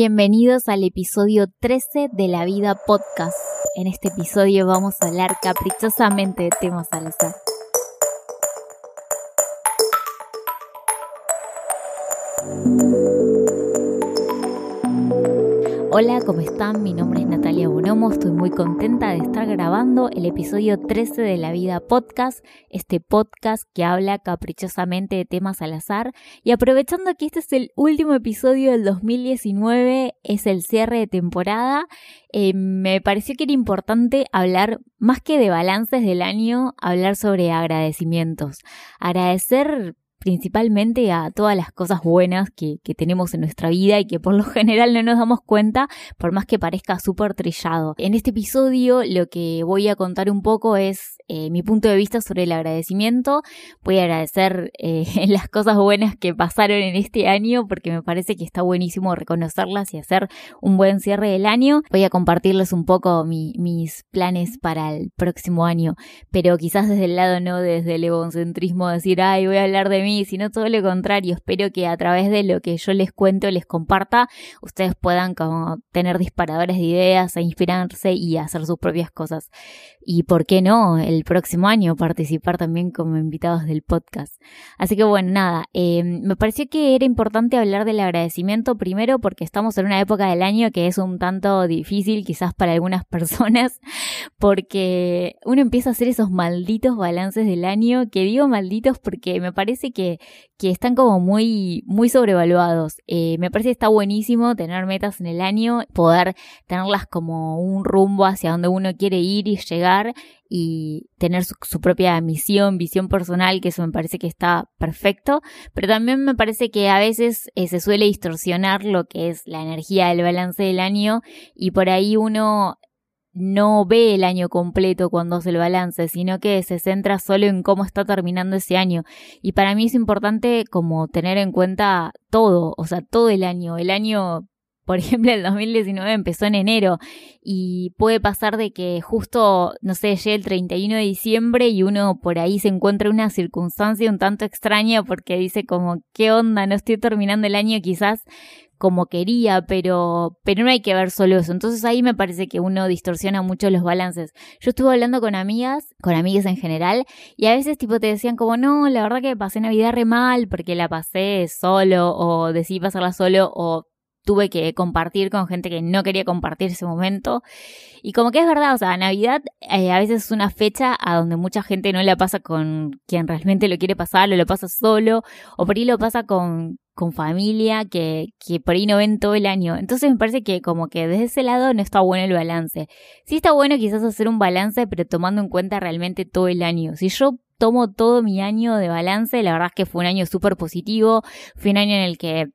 Bienvenidos al episodio 13 de La Vida Podcast. En este episodio vamos a hablar caprichosamente de temas al azar. Hola, ¿cómo están? Mi nombre es Natalia Bonomo, estoy muy contenta de estar grabando el episodio 13 de La Vida Podcast, este podcast que habla caprichosamente de temas al azar. Y aprovechando que este es el último episodio del 2019, es el cierre de temporada, eh, me pareció que era importante hablar más que de balances del año, hablar sobre agradecimientos. Agradecer principalmente a todas las cosas buenas que, tenemos en nuestra vida y que por lo general no nos damos cuenta, por más que parezca súper trillado. En este episodio lo que voy a contar un poco es eh, mi punto de vista sobre el agradecimiento. Voy a agradecer eh, las cosas buenas que pasaron en este año porque me parece que está buenísimo reconocerlas y hacer un buen cierre del año. Voy a compartirles un poco mis planes para el próximo año, pero quizás desde el lado no desde el egocentrismo decir, ay, voy a hablar de mí, sino todo lo contrario. Espero que a través de lo que yo les cuento, les comparta, ustedes puedan como tener disparadores de ideas e inspirarse y hacer sus propias cosas. Y por qué no, el próximo año participar también como invitados del podcast. Así que bueno, nada, eh, me pareció que era importante hablar del agradecimiento primero porque estamos en una época del año que es un tanto difícil quizás para algunas personas porque uno empieza a hacer esos malditos balances del año, que digo malditos porque me parece que, que están como muy, muy sobrevaluados. Eh, me parece que está buenísimo tener metas en el año, poder tenerlas como un rumbo hacia donde uno quiere ir y llegar y tener su, propia misión, visión personal, que eso me parece que está perfecto, pero también me parece que a veces eh, se suele distorsionar lo que es la energía del balance del año y por ahí uno no ve el año completo cuando hace el balance, sino que se centra solo en cómo está terminando ese año. Y para mí es importante como tener en cuenta todo, o sea, todo el año. El año por ejemplo, el 2019 empezó en enero y puede pasar de que justo, no sé, llegue el 31 de diciembre y uno por ahí se encuentra una circunstancia un tanto extraña porque dice como, ¿qué onda? No estoy terminando el año quizás como quería, pero, pero no hay que ver solo eso. Entonces ahí me parece que uno distorsiona mucho los balances. Yo estuve hablando con amigas, con amigas en general, y a veces tipo te decían como, no, la verdad que pasé Navidad re mal porque la pasé solo, o decidí pasarla solo, o tuve que compartir con gente que no quería compartir ese momento. Y como que es verdad, o sea, Navidad eh, a veces es una fecha a donde mucha gente no la pasa con quien realmente lo quiere pasar, o lo pasa solo, o por ahí lo pasa con, con familia que, que por ahí no ven todo el año. Entonces me parece que como que desde ese lado no está bueno el balance. Sí está bueno quizás hacer un balance, pero tomando en cuenta realmente todo el año. Si yo tomo todo mi año de balance, la verdad es que fue un año súper positivo, fue un año en el que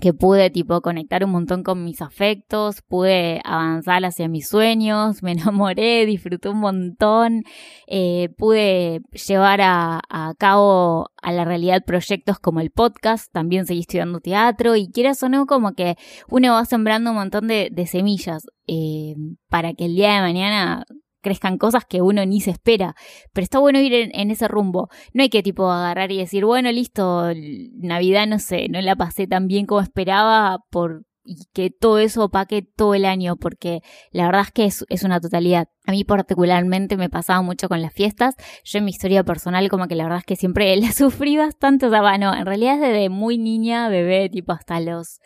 que pude tipo conectar un montón con mis afectos, pude avanzar hacia mis sueños, me enamoré, disfruté un montón, eh, pude llevar a, a, cabo a la realidad proyectos como el podcast, también seguí estudiando teatro y quieras o no como que uno va sembrando un montón de, de semillas eh, para que el día de mañana crezcan cosas que uno ni se espera. Pero está bueno ir en, ese rumbo. No hay que tipo agarrar y decir, bueno, listo, Navidad no sé, no la pasé tan bien como esperaba por y que todo eso opaque todo el año, porque la verdad es que es, una totalidad. A mí particularmente me pasaba mucho con las fiestas. Yo en mi historia personal como que la verdad es que siempre la sufrí bastante. O sea, bueno, en realidad desde muy niña, bebé, tipo hasta los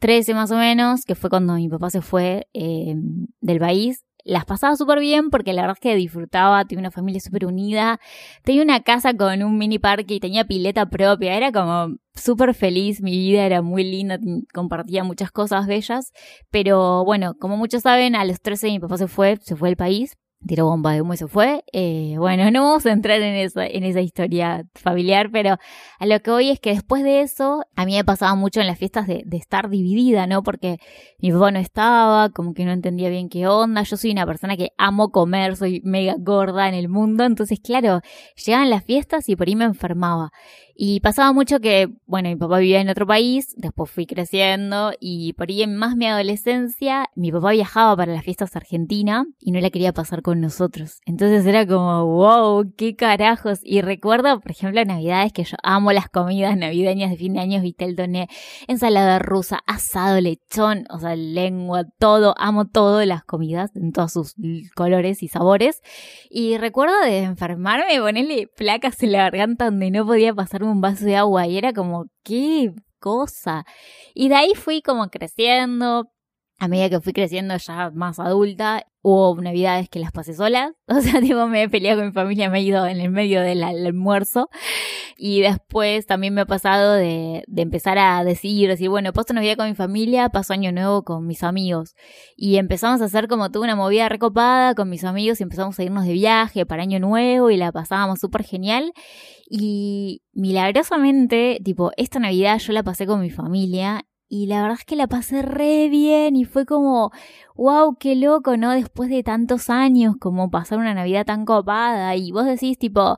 13 más o menos, que fue cuando mi papá se fue eh, del país las pasaba súper bien porque la verdad es que disfrutaba, tenía una familia súper unida, tenía una casa con un mini parque y tenía pileta propia, era como súper feliz, mi vida era muy linda, compartía muchas cosas bellas, pero bueno, como muchos saben, a los 13 mi papá se fue, se fue del país, tiró bomba de humo y se fue. Eh, bueno, no vamos a entrar en esa, en esa historia familiar, pero a lo que voy es que después de eso, a mí me pasaba mucho en las fiestas de, de, estar dividida, ¿no? Porque mi papá no estaba, como que no entendía bien qué onda. Yo soy una persona que amo comer, soy mega gorda en el mundo, entonces, claro, llegaban las fiestas y por ahí me enfermaba. Y pasaba mucho que, bueno, mi papá vivía en otro país, después fui creciendo y por ahí en más mi adolescencia, mi papá viajaba para las fiestas argentinas y no la quería pasar con nosotros. Entonces era como, wow, qué carajos. Y recuerdo, por ejemplo, Navidades que yo amo las comidas navideñas de fin de año, vitel toné, ensalada rusa, asado, lechón, o sea, lengua, todo, amo todo las comidas en todos sus colores y sabores. Y recuerdo de enfermarme, ponerle placas en la garganta donde no podía pasar un vaso de agua y era como, qué cosa. Y de ahí fui como creciendo, a medida que fui creciendo ya más adulta, hubo navidades que las pasé sola. O sea, tipo, me he peleado con mi familia, me he ido en el medio del almuerzo. Y después también me ha pasado de, empezar a decir, decir, bueno, paso Navidad con mi familia, paso Año Nuevo con mis amigos. Y empezamos a hacer como tuve una movida recopada con mis amigos y empezamos a irnos de viaje para Año Nuevo y la pasábamos súper genial. Y milagrosamente, tipo, esta Navidad yo la pasé con mi familia y la verdad es que la pasé re bien y fue como, wow, qué loco, ¿no? Después de tantos años, como pasar una Navidad tan copada y vos decís tipo,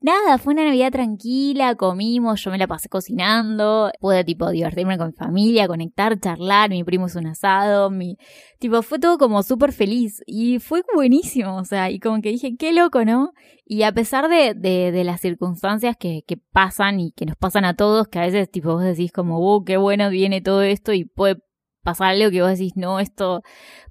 nada, fue una Navidad tranquila, comimos, yo me la pasé cocinando, pude tipo divertirme con mi familia, conectar, charlar, mi primo hizo un asado, mi tipo fue todo como súper feliz y fue buenísimo, o sea, y como que dije, qué loco, ¿no? Y a pesar de, de, de las circunstancias que, que pasan y que nos pasan a todos, que a veces tipo vos decís como, wow, qué bueno viene todo esto y puede pasar algo que vos decís, no, esto,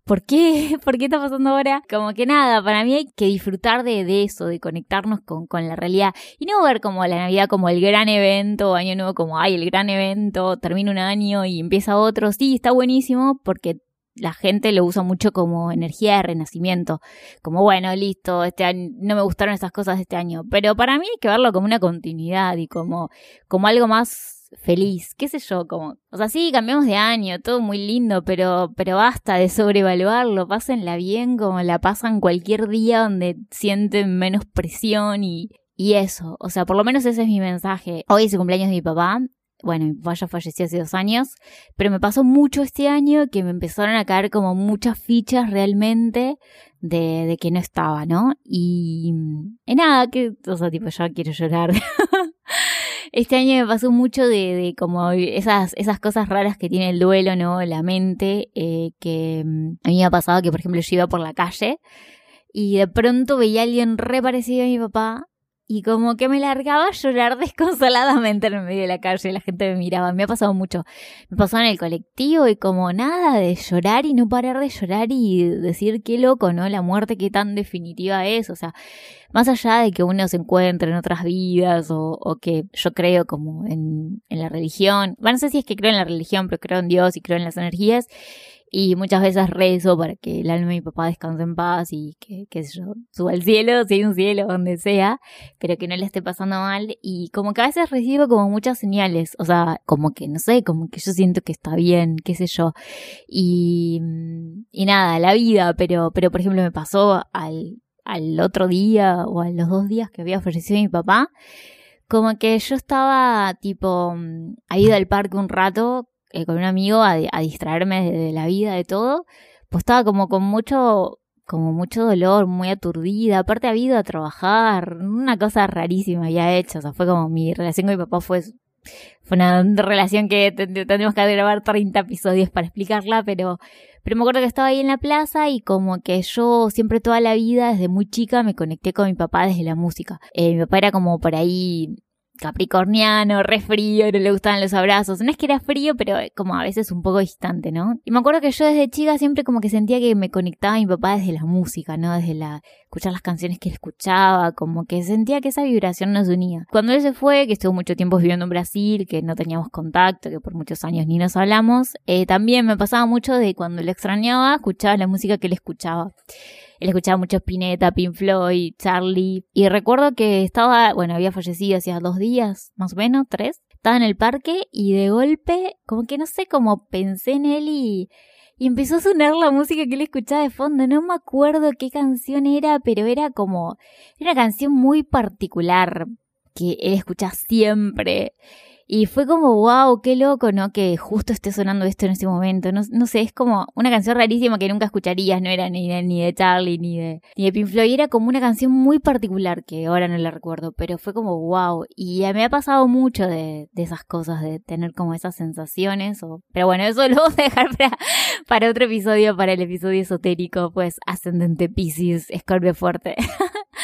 ¿por qué? ¿Por qué está pasando ahora? Como que nada, para mí hay que disfrutar de, eso, de conectarnos con, con, la realidad y no ver como la Navidad como el gran evento, año nuevo como, ay, el gran evento, termina un año y empieza otro. Sí, está buenísimo porque la gente lo usa mucho como energía de renacimiento, como bueno, listo, este año no me gustaron esas cosas este año, pero para mí hay que verlo como una continuidad y como como algo más feliz, qué sé yo, como, o sea, sí, cambiamos de año, todo muy lindo, pero, pero basta de sobrevaluarlo, pásenla bien como la pasan cualquier día donde sienten menos presión y, y eso, o sea, por lo menos ese es mi mensaje. Hoy es el cumpleaños de mi papá, bueno, mi papá ya falleció hace dos años, pero me pasó mucho este año que me empezaron a caer como muchas fichas realmente de, de que no estaba, ¿no? Y, y nada, que, o sea, tipo, ya quiero llorar. Este año me pasó mucho de, de, como esas, esas cosas raras que tiene el duelo, ¿no? La mente, eh, que mm, a mí me ha pasado que, por ejemplo, yo iba por la calle y de pronto veía a alguien re parecido a mi papá y como que me largaba a llorar desconsoladamente en el medio de la calle, la gente me miraba, me ha pasado mucho, me pasó en el colectivo y como nada de llorar y no parar de llorar y decir qué loco, ¿no? La muerte qué tan definitiva es, o sea, más allá de que uno se encuentre en otras vidas o, o que yo creo como en, en la religión, bueno, no sé si es que creo en la religión, pero creo en Dios y creo en las energías, y muchas veces rezo para que el alma de mi papá descanse en paz y que, que yo, suba al cielo, si hay un cielo, donde sea, pero que no le esté pasando mal. Y como que a veces recibo como muchas señales, o sea, como que, no sé, como que yo siento que está bien, qué sé yo. Y, y nada, la vida, pero, pero por ejemplo me pasó al, al otro día o a los dos días que había fallecido mi papá, como que yo estaba tipo, ha ido al parque un rato eh, con un amigo a, distraerme de, la vida, de todo, pues estaba como con mucho, como mucho dolor, muy aturdida. Aparte había ido a trabajar, una cosa rarísima ya hecha. O sea, fue como mi relación con mi papá fue, fue una relación que tendríamos que grabar 30 episodios para explicarla, pero, pero me acuerdo que estaba ahí en la plaza y como que yo siempre toda la vida, desde muy chica, me conecté con mi papá desde la música. Eh, mi papá era como por ahí capricorniano, re frío, no le gustaban los abrazos. No es que era frío, pero como a veces un poco distante, ¿no? Y me acuerdo que yo desde chica siempre como que sentía que me conectaba a mi papá desde la música, ¿no? Desde la escuchar las canciones que escuchaba, como que sentía que esa vibración nos unía. Cuando él se fue, que estuvo mucho tiempo viviendo en Brasil, que no teníamos contacto, que por muchos años ni nos hablamos, eh, también me pasaba mucho de cuando le extrañaba, escuchaba la música que él escuchaba. Él escuchaba mucho Spinetta, Pink Floyd, Charlie. Y recuerdo que estaba, bueno, había fallecido hacía dos días, más o menos, tres. Estaba en el parque y de golpe, como que no sé, como pensé en él y, y empezó a sonar la música que él escuchaba de fondo. No me acuerdo qué canción era, pero era como, era una canción muy particular que él escucha siempre. Y fue como, wow, qué loco, ¿no? Que justo esté sonando esto en este momento. No, no sé, es como una canción rarísima que nunca escucharías, no era ni de, ni de Charlie, ni de, ni de Pink Floyd, era como una canción muy particular que ahora no la recuerdo, pero fue como, wow. Y me ha pasado mucho de, de esas cosas, de tener como esas sensaciones. O... Pero bueno, eso lo vamos a dejar para, para otro episodio, para el episodio esotérico, pues ascendente Pisces, Escorpio fuerte.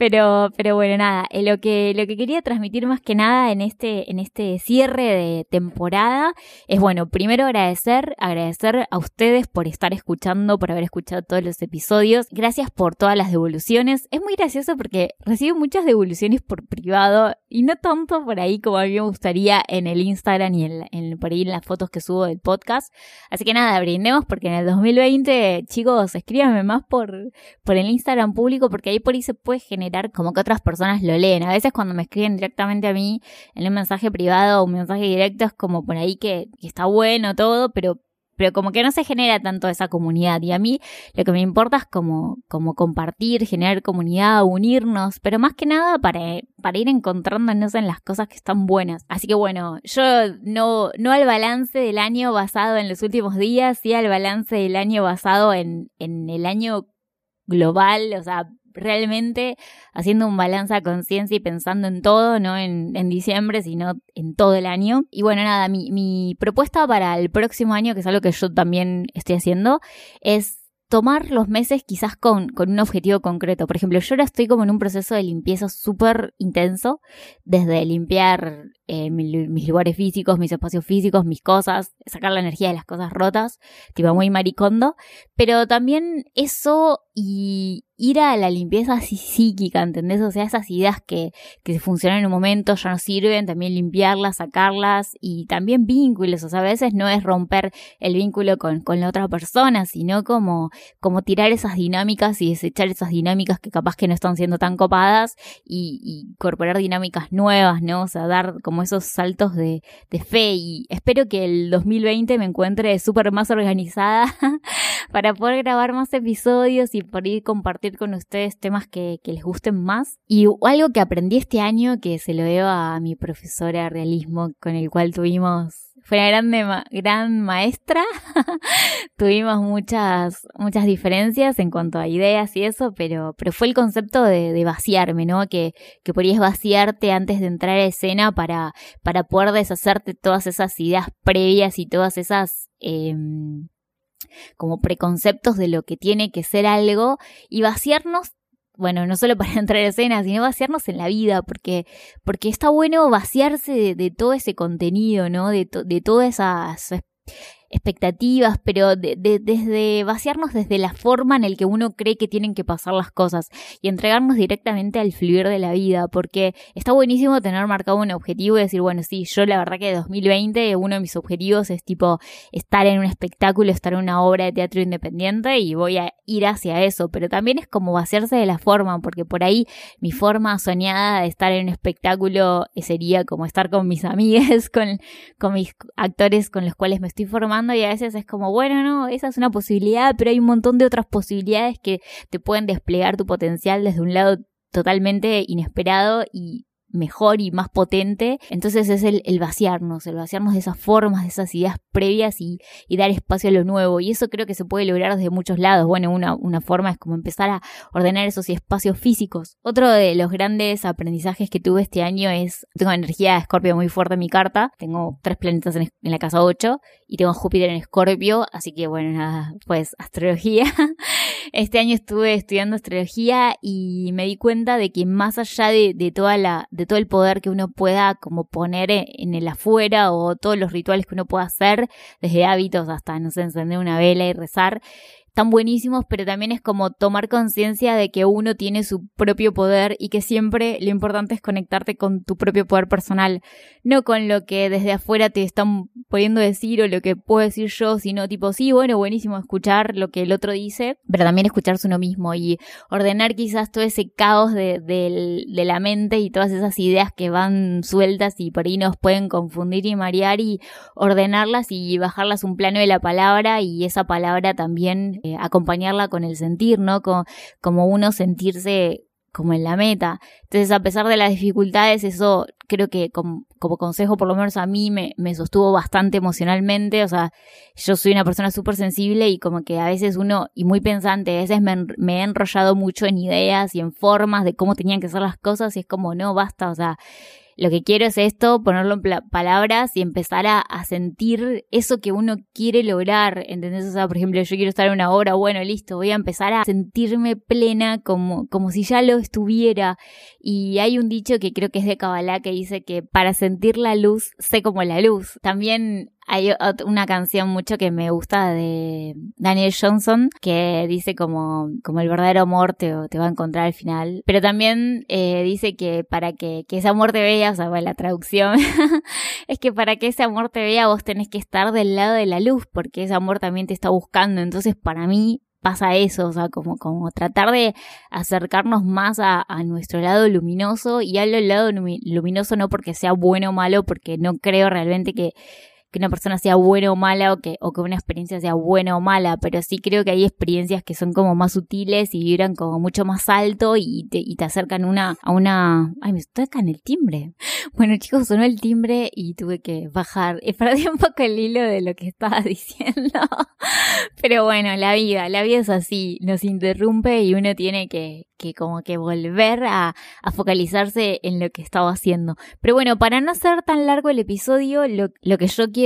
Pero, pero bueno, nada, eh, lo que, lo que quería transmitir más que nada en este, en este cierre de temporada es, bueno, primero agradecer, agradecer a ustedes por estar escuchando, por haber escuchado todos los episodios. Gracias por todas las devoluciones. Es muy gracioso porque recibo muchas devoluciones por privado y no tanto por ahí como a mí me gustaría en el Instagram y en, por ahí en las fotos que subo del podcast. Así que nada, brindemos porque en el 2020, chicos, escríbanme más por, por el Instagram público porque ahí por ahí se puede generar como que otras personas lo leen. A veces cuando me escriben directamente a mí en un mensaje privado o un mensaje directo es como por ahí que, está bueno todo, pero pero como que no se genera tanto esa comunidad. Y a mí lo que me importa es como, como compartir, generar comunidad, unirnos, pero más que nada para, para ir encontrándonos en las cosas que están buenas. Así que bueno, yo no, no al balance del año basado en los últimos días, sí al balance del año basado en, en el año global, o sea, realmente haciendo un balance a conciencia y pensando en todo, no en, en, diciembre, sino en todo el año. Y bueno, nada, mi, mi propuesta para el próximo año, que es algo que yo también estoy haciendo, es tomar los meses quizás con, con, un objetivo concreto. Por ejemplo, yo ahora estoy como en un proceso de limpieza súper intenso, desde limpiar eh, mis lugares físicos, mis espacios físicos, mis cosas, sacar la energía de las cosas rotas, tipo muy maricondo, pero también eso y ir a la limpieza psíquica, ¿entendés? O sea, esas ideas que, que funcionan en un momento ya no sirven, también limpiarlas, sacarlas y también vínculos, o sea, a veces no es romper el vínculo con, con la otra persona, sino como, como tirar esas dinámicas y desechar esas dinámicas que capaz que no están siendo tan copadas y, y incorporar dinámicas nuevas, ¿no? O sea, dar como esos saltos de, fe y espero que el 2020 me encuentre súper más organizada para poder grabar más episodios y poder compartir con ustedes temas que, que, les gusten más. Y algo que aprendí este año que se lo debo a mi profesora de realismo con el cual tuvimos fue una gran maestra. Tuvimos muchas, muchas diferencias en cuanto a ideas y eso, pero, pero fue el concepto de, de vaciarme, ¿no? Que, que podías vaciarte antes de entrar a escena para, para poder deshacerte todas esas ideas previas y todas esas, eh, como preconceptos de lo que tiene que ser algo y vaciarnos bueno, no solo para entrar a escena, sino vaciarnos en la vida, porque, porque está bueno vaciarse de, todo ese contenido, ¿no? De, de todas esas expectativas, pero de, desde vaciarnos desde la forma en el que uno cree que tienen que pasar las cosas y entregarnos directamente al fluir de la vida, porque está buenísimo tener marcado un objetivo y decir, bueno, sí, yo la verdad que de 2020 uno de mis objetivos es tipo estar en un espectáculo, estar en una obra de teatro independiente y voy a ir hacia eso, pero también es como vaciarse de la forma, porque por ahí mi forma soñada de estar en un espectáculo sería como estar con mis amigas, con, con mis actores con los cuales me estoy formando, y a veces es como, bueno, no, esa es una posibilidad, pero hay un montón de otras posibilidades que te pueden desplegar tu potencial desde un lado totalmente inesperado y mejor y más potente. Entonces es el, vaciarnos, el vaciarnos de esas formas, de esas ideas previas y, dar espacio a lo nuevo. Y eso creo que se puede lograr desde muchos lados. Bueno, una, una forma es como empezar a ordenar esos espacios físicos. Otro de los grandes aprendizajes que tuve este año es, tengo energía de Escorpio muy fuerte en mi carta, tengo tres planetas en, en la casa 8 y tengo Júpiter en Escorpio, así que bueno, pues astrología. Este año estuve estudiando astrología y me di cuenta de que más allá de, de toda la, de todo el poder que uno pueda como poner en el afuera o todos los rituales que uno pueda hacer, desde hábitos hasta, no sé, encender una vela y rezar, están buenísimos, pero también es como tomar conciencia de que uno tiene su propio poder y que siempre lo importante es conectarte con tu propio poder personal, no con lo que desde afuera te están pudiendo decir o lo que puedo decir yo, sino tipo, sí, bueno, buenísimo escuchar lo que el otro dice, pero también escucharse uno mismo y ordenar quizás todo ese caos de, de la mente y todas esas ideas que van sueltas y por ahí nos pueden confundir y marear y ordenarlas y bajarlas un plano de la palabra y esa palabra también eh, acompañarla con el sentir, ¿no? Como, como uno sentirse como en la meta. Entonces, a pesar de las dificultades, eso creo que como, consejo, por lo menos a mí, me, me, sostuvo bastante emocionalmente. O sea, yo soy una persona súper sensible y como que a veces uno, y muy pensante, a veces me, me he enrollado mucho en ideas y en formas de cómo tenían que ser las cosas y es como, no, basta, o sea, lo que quiero es esto, ponerlo en palabras y empezar a, sentir eso que uno quiere lograr, ¿entendés? O sea, por ejemplo, yo quiero estar en una obra, bueno, listo, voy a empezar a sentirme plena como, como si ya lo estuviera. Y hay un dicho que creo que es de Kabbalah que dice que para sentir la luz, sé como la luz. También hay una canción mucho que me gusta de Daniel Johnson que dice como, como el verdadero amor te, va a encontrar al final. Pero también eh, dice que para que, que ese amor te vea, o sea, bueno, la traducción es que para que ese amor te vea vos tenés que estar del lado de la luz porque ese amor también te está buscando. Entonces para mí pasa eso, o sea, como, como tratar de acercarnos más a, a nuestro lado luminoso y al lado luminoso no porque sea bueno o malo, porque no creo realmente que que una persona sea buena o mala o que, o que una experiencia sea buena o mala, pero sí creo que hay experiencias que son como más sutiles y vibran como mucho más alto y te, y te acercan una, a una... Ay, me tocan el timbre. Bueno chicos, sonó el timbre y tuve que bajar. Y perdí un poco el hilo de lo que estaba diciendo. Pero bueno, la vida, la vida es así, nos interrumpe y uno tiene que, que como que volver a, a, focalizarse en lo que estaba haciendo. Pero bueno, para no ser tan largo el episodio, lo, lo, que yo quiero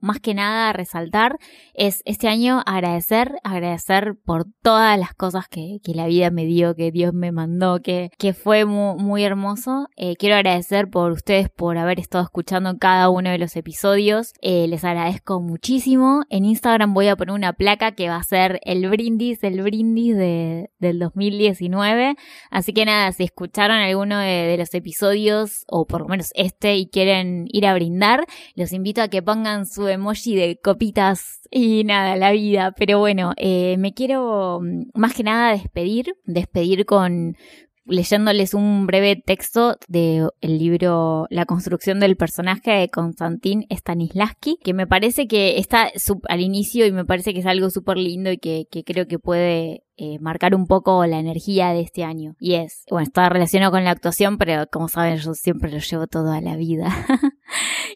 más que nada resaltar es este año agradecer, agradecer por todas las cosas que, que la vida me dio, que Dios me mandó, que, que fue muy, muy hermoso. Eh, quiero agradecer por ustedes por haber estado escuchando cada uno de los episodios. Eh, les agradezco muchísimo. En Instagram voy a poner una placa que va a ser el brindis, el brindis de, del 2019 Así que nada, si escucharon alguno de, los episodios, o por lo menos este, y quieren ir a brindar, los invito a que pongan su emoji de copitas y nada, la vida. Pero bueno, eh, me quiero mm, más que nada despedir, despedir con, leyéndoles un breve texto del libro La construcción del personaje de Konstantin Stanislavski, que me parece que está al inicio y me parece que es algo súper lindo y que, creo que puede eh, marcar un poco la energía de este año. Y es, bueno, está relacionado con la actuación, pero como saben, yo siempre lo llevo todo a la vida.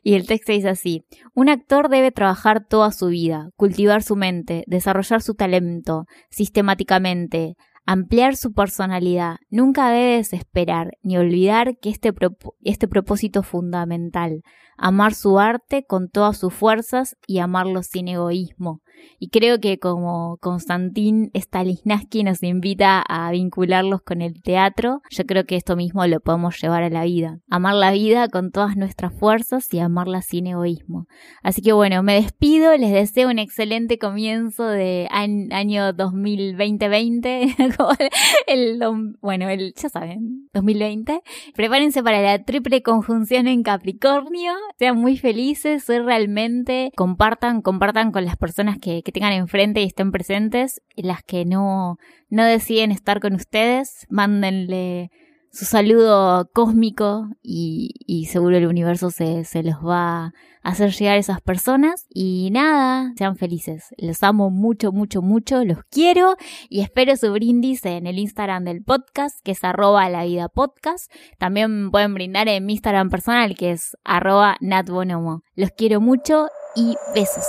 y el texto dice así, un actor debe trabajar toda su vida, cultivar su mente, desarrollar su talento sistemáticamente, ampliar su personalidad. Nunca debe desesperar ni olvidar que este, este propósito fundamental, amar su arte con todas sus fuerzas y amarlo sin egoísmo. Y creo que como Konstantin Stanislavski nos invita a vincularlos con el teatro, yo creo que esto mismo lo podemos llevar a la vida. Amar la vida con todas nuestras fuerzas y amarla sin egoísmo. Así que bueno, me despido, les deseo un excelente comienzo de año 2020, el, bueno, el, ya saben, 2020. Prepárense para la triple conjunción en Capricornio sean muy felices, soy realmente, compartan, compartan con las personas que, que tengan enfrente y estén presentes, las que no, no deciden estar con ustedes, mándenle su saludo cósmico y, seguro el universo se, se, los va a hacer llegar a esas personas. Y nada, sean felices. Los amo mucho, mucho, mucho. Los quiero y espero su brindis en el Instagram del podcast, que es arroba la vida podcast. También pueden brindar en mi Instagram personal, que es arroba natbonomo. Los quiero mucho y besos.